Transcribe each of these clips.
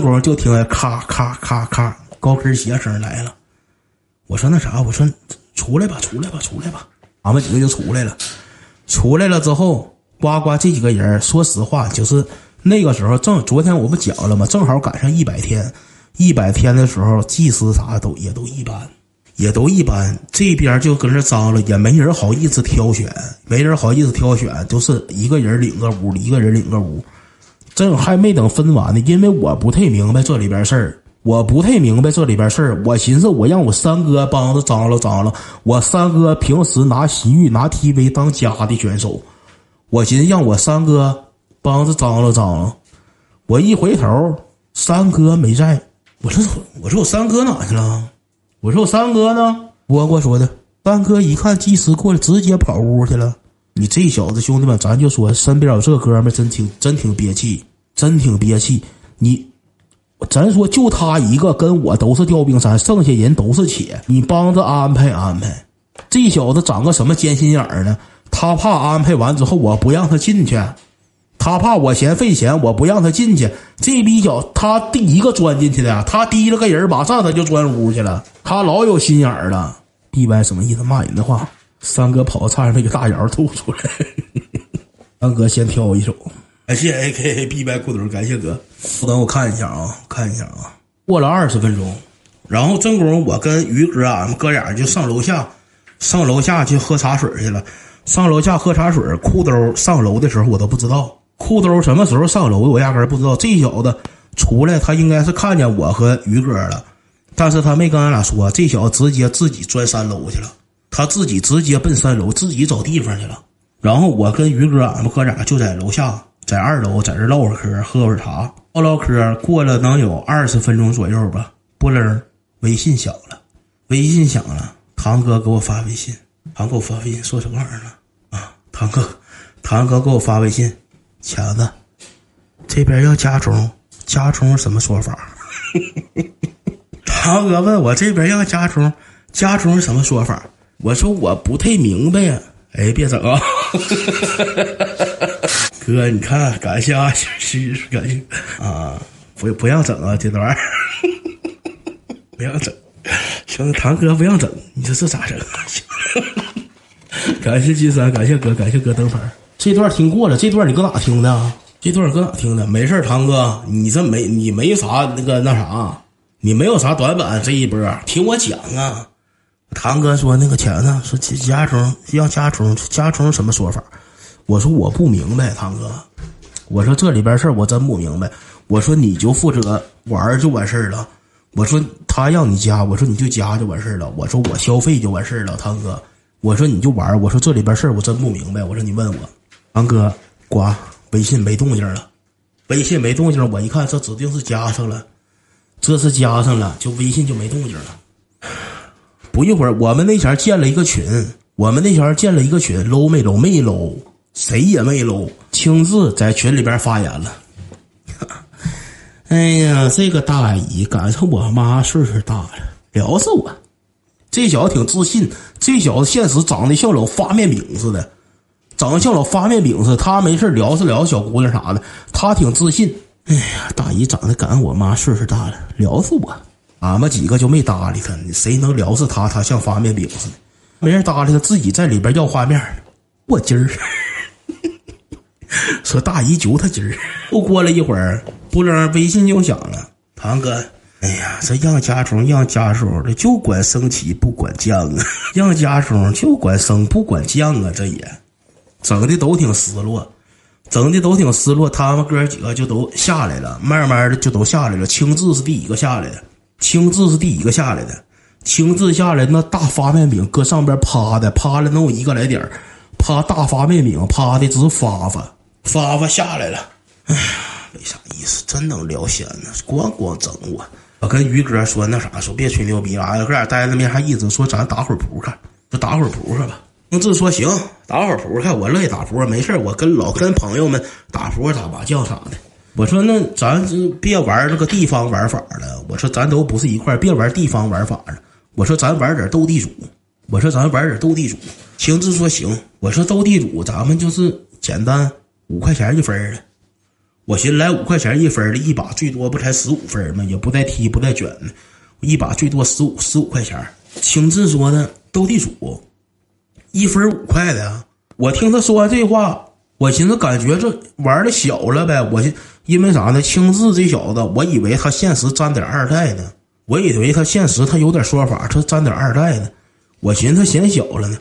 功就听见咔咔咔咔高跟鞋声来了。我说那啥，我说出来吧，出来吧，出来吧。俺们几个就出来了。出来了之后，呱呱这几个人，说实话，就是那个时候正昨天我不讲了吗？正好赶上一百天，一百天的时候，祭司啥都也都一般，也都一般。这边就跟这张了，也没人好意思挑选，没人好意思挑选，就是一个人领个屋，一个人领个屋。这还没等分完呢，因为我不太明白这里边事儿，我不太明白这里边事儿。我寻思，我让我三哥帮着张罗张罗。我三哥平时拿洗浴、拿 TV 当家的选手，我寻思让我三哥帮着张罗张罗。我一回头，三哥没在。我说我说我三哥哪去了？我说我三哥呢？蝈蝈说的。三哥一看技师过来，直接跑屋去了。你这小子，兄弟们，咱就说身边有这哥们真挺真挺憋气，真挺憋气。你，咱说就他一个跟我都是调兵山，剩下人都是铁。你帮着安排安排。这小子长个什么尖心眼儿呢？他怕安排完之后我不让他进去，他怕我嫌费钱，我不让他进去。这逼小他第一个钻进去的，他提了个人，马上他就钻屋去了。他老有心眼儿了。B 歪什么意思？骂人的话。三哥跑差点没给大姚吐出来。三哥先挑一首，感谢 A K A B 白裤腿，感谢哥。等我看一下啊，看一下啊。过了二十分钟，然后正宫我跟于哥俺们哥俩就上楼下，上楼下去喝茶水去了。上楼下喝茶水，裤兜上楼的时候我都不知道，裤兜什么时候上楼我压根不知道。这小子出来，他应该是看见我和于哥了，但是他没跟俺俩说。这小子直接自己钻三楼去了。他自己直接奔三楼，自己找地方去了。然后我跟于哥，俺们哥俩就在楼下，在二楼，在这唠会嗑，喝会茶，唠唠嗑。过了能有二十分钟左右吧，不楞，微信响了，微信响了，堂哥给我发微信，堂给我发微信说什么玩意儿了？啊，堂哥，堂哥给我发微信，强子，这边要加钟，加钟什么说法？堂哥问我这边要加钟，加钟什么说法？我说我不太明白呀，哎，别整啊！哥，你看，感谢啊，是感谢啊，不不让整啊，这段 不让整，行，堂哥不让整，你说这咋整？感谢金山，感谢哥，感谢哥灯牌，这段听过了，这段你搁哪听的？这段搁哪听的？没事堂哥，你这没你没啥那个那啥，你没有啥短板，这一波听我讲啊。堂哥说：“那个钱呢？说加充要加充，加充什么说法？”我说：“我不明白，堂哥。我说这里边事儿我真不明白。我说你就负责玩就完事儿了。我说他让你加，我说你就加就完事儿了。我说我消费就完事儿了，堂哥。我说你就玩。我说这里边事儿我真不明白。我说你问我，堂哥，呱，微信没动静了，微信没动静。我一看，这指定是加上了，这是加上了，就微信就没动静了。”不一会儿，我们那前建了一个群，我们那前建了一个群，搂没搂没搂，谁也没搂，亲自在群里边发言了。哎呀，这个大姨赶上我妈岁数大了，聊死我。这小子挺自信，这小子现实长得像老发面饼似的，长得像老发面饼似的。他没事聊是聊小姑娘啥的，他挺自信。哎呀，大姨长得赶上我妈岁数大了，聊死我。俺们几个就没搭理他，谁能聊死他？他像发面饼似的，没人搭理他，自己在里边要画面。我今儿说大姨揪他今儿，又过了一会儿，不楞微信就响了。堂哥，哎呀，这让家中让家中的就管升旗不管降啊，让家中就管升不管降啊，这也整的都挺失落，整的都挺失落。他们哥几个就都下来了，慢慢的就都下来了。青志是第一个下来的。青志是第一个下来的，青志下来，那大发面饼搁上边趴的，趴了能有一个来点趴大发面饼趴的直发发，发发下来了。哎呀，没啥意思，真能聊闲呢，光光整我。我跟于哥说那啥，说别吹牛逼了，哥俩待着没啥意思，说咱打会扑克，就打会扑克吧。青志说行，打会扑克，我乐意打扑克，没事我跟老跟朋友们打扑克打麻将啥的。我说那咱别玩那个地方玩法了。我说咱都不是一块别玩地方玩法了。我说咱玩点斗地主。我说咱玩点斗地主。青志说行。我说斗地主咱们就是简单五块钱一分的，我寻来五块钱一分的一把，最多不才十五分吗？也不带踢，不带卷的，一把最多十五十五块钱。青志说的斗地主，一分五块的。我听他说完这话，我寻思感觉这玩的小了呗。我因为啥呢？青志这小子，我以为他现实沾点二代呢。我以为他现实他有点说法，他沾点二代呢。我寻思他嫌小了呢。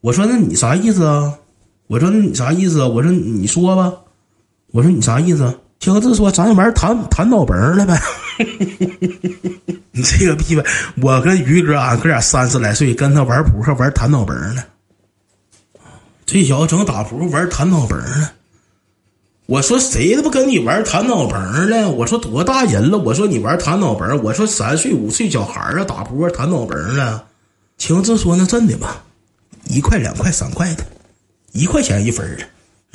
我说那你啥意思啊？我说你啥意思啊？我说你说吧。我说你啥意思？青志说咱玩弹弹脑崩了呗。你 这个逼呗！我跟于哥，俺哥俩三十来岁，跟他玩扑克玩弹脑崩呢。这小子整打扑克玩弹脑崩呢。我说谁他妈跟你玩弹脑崩了？我说多大人了？我说你玩弹脑崩？我说三岁五岁小孩啊，打扑克弹脑崩了。青志说那真的吧？一块两块三块的，一块钱一分的。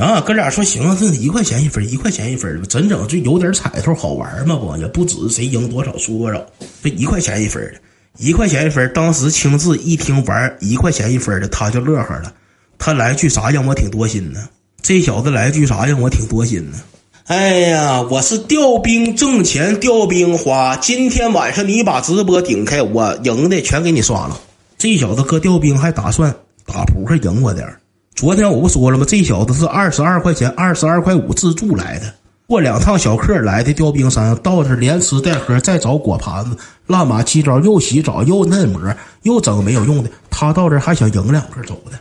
啊，哥俩说行啊，这一块钱一分，一块钱一分吧，真整就有点彩头，好玩嘛不？也不止谁赢多少输多少，这一块钱一分的，一块钱一分。当时青志一听玩一块钱一分的，他就乐呵了。他来句啥让我挺多心呢？这小子来句啥让我挺多心呢？哎呀，我是调兵挣钱，调兵花。今天晚上你把直播顶开，我赢的全给你刷了。这小子搁调兵还打算打扑克赢我点儿。昨天我不说了吗？这小子是二十二块钱、二十二块五自助来的，过两趟小客来的调兵山，到这连吃带喝，再找果盘子，乱码七糟，又洗澡又嫩模，又整没有用的。他到这还想赢两个走的，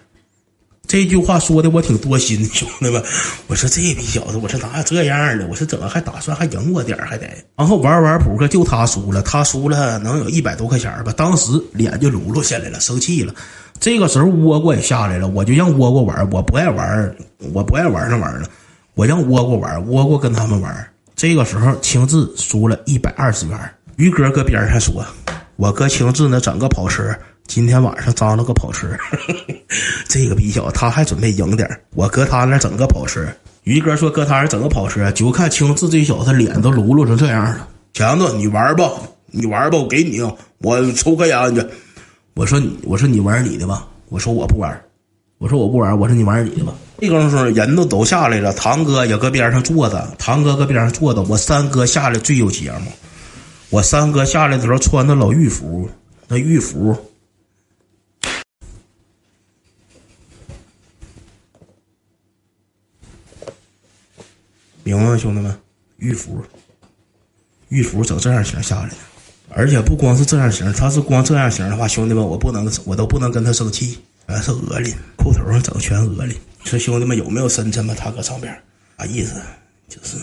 这句话说的我挺多心，兄弟们。我说这逼小子，我说哪有这样的？我说怎么还打算还赢我点还得？然后玩玩扑克就他输了，他输了能有一百多块钱吧？当时脸就噜噜下来了，生气了。这个时候倭瓜也下来了，我就让倭瓜玩，我不爱玩，我不爱玩那玩意儿，我让倭瓜玩，倭瓜跟他们玩。这个时候青志输了一百二十元，于哥搁边上说：“我哥青志呢，整个跑车，今天晚上张了个跑车。这个逼小子他还准备赢点，我搁他那整个跑车。于哥说搁他那整个跑车，就看青志这小子脸都噜噜成这样了。强子，你玩吧，你玩吧，我给你，我抽根烟去。”我说你，我说你玩你的吧。我说我不玩，我说我不玩。我说你玩你的吧。这功夫人都都下来了，堂哥也搁边上坐着，堂哥搁边上坐着。我三哥下来最有节目。我三哥下来的时候穿的老玉服，那玉服，明白吗，兄弟们？玉符，玉符整这样型下来的。而且不光是这样型，他是光这样型的话，兄弟们，我不能，我都不能跟他生气，全是鹅林，裤头上整全鹅林。说兄弟们有没有深沉吗？他搁上边啥意思？就是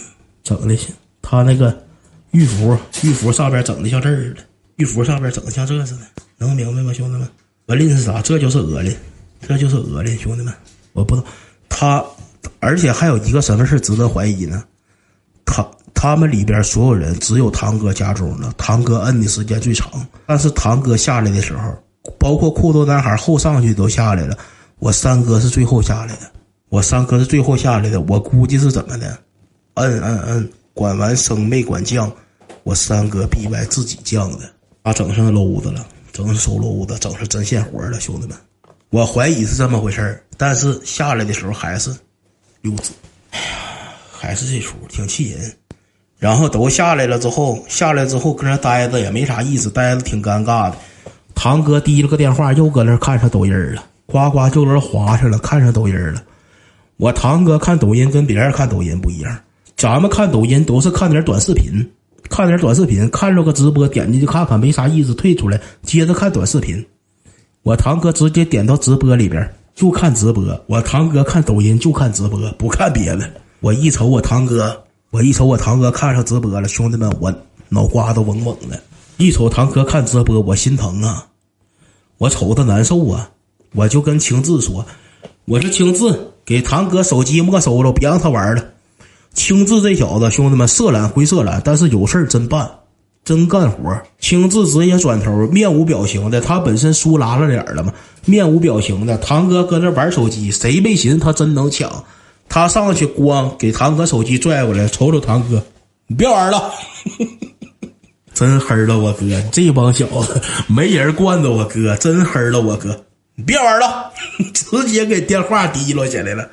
整的，他那个玉符，玉符上边整的像这似的，玉符上边整的像这似的，能明白吗，兄弟们？鹅林是啥？这就是鹅林，这就是鹅林，兄弟们，我不能，他，而且还有一个身份是值得怀疑呢，他。他们里边所有人只有堂哥家中了，堂哥摁的时间最长。但是堂哥下来的时候，包括裤头男孩后上去都下来了，我三哥是最后下来的。我三哥是最后下来的，我估计是怎么的？摁摁摁，管完升没管降，我三哥逼白自己降的，他整上篓子了，整上收篓子，整上针线活了，兄弟们，我怀疑是这么回事但是下来的时候还是幼稚，哎呀，还是这出，挺气人。然后都下来了之后，下来之后搁那待着也没啥意思，待着挺尴尬的。堂哥提了个电话，又搁那看上抖音了，呱呱就搁那划上了，看上抖音了。我堂哥看抖音跟别人看抖音不一样，咱们看抖音都是看点短视频，看点短视频，看着个直播点进去看看没啥意思，退出来接着看短视频。我堂哥直接点到直播里边就看直播，我堂哥看抖音就看直播，不看别的。我一瞅我堂哥。我一瞅我堂哥看上直播了，兄弟们，我脑瓜子嗡嗡的。一瞅堂哥看直播，我心疼啊，我瞅他难受啊。我就跟青志说：“我说青志，给堂哥手机没收了，别让他玩了。”青志这小子，兄弟们，色懒归色懒，但是有事真办，真干活。青志直接转头，面无表情的，他本身输拉了脸了嘛，面无表情的。堂哥搁那玩手机，谁没寻思他真能抢？他上去咣给堂哥手机拽过来，瞅瞅堂哥，你别玩了，真黑了我哥，这帮小子没人惯着我哥，真黑了我哥，你别玩了，直接给电话提溜起来了，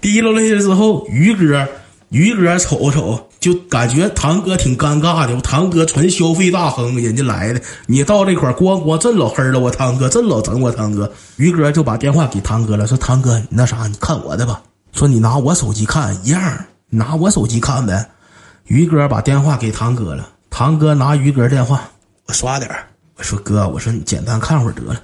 提溜下来之后，于哥于哥瞅瞅，就感觉堂哥挺尴尬的。我堂哥纯消费大亨，人家来的，你到这块咣咣真老黑了。我堂哥真老整我堂哥。于哥就把电话给堂哥了，说堂哥，你那啥，你看我的吧。说你拿我手机看一样，拿我手机看呗。于哥把电话给堂哥了，堂哥拿于哥电话，我刷点我说哥，我说你简单看会儿得了。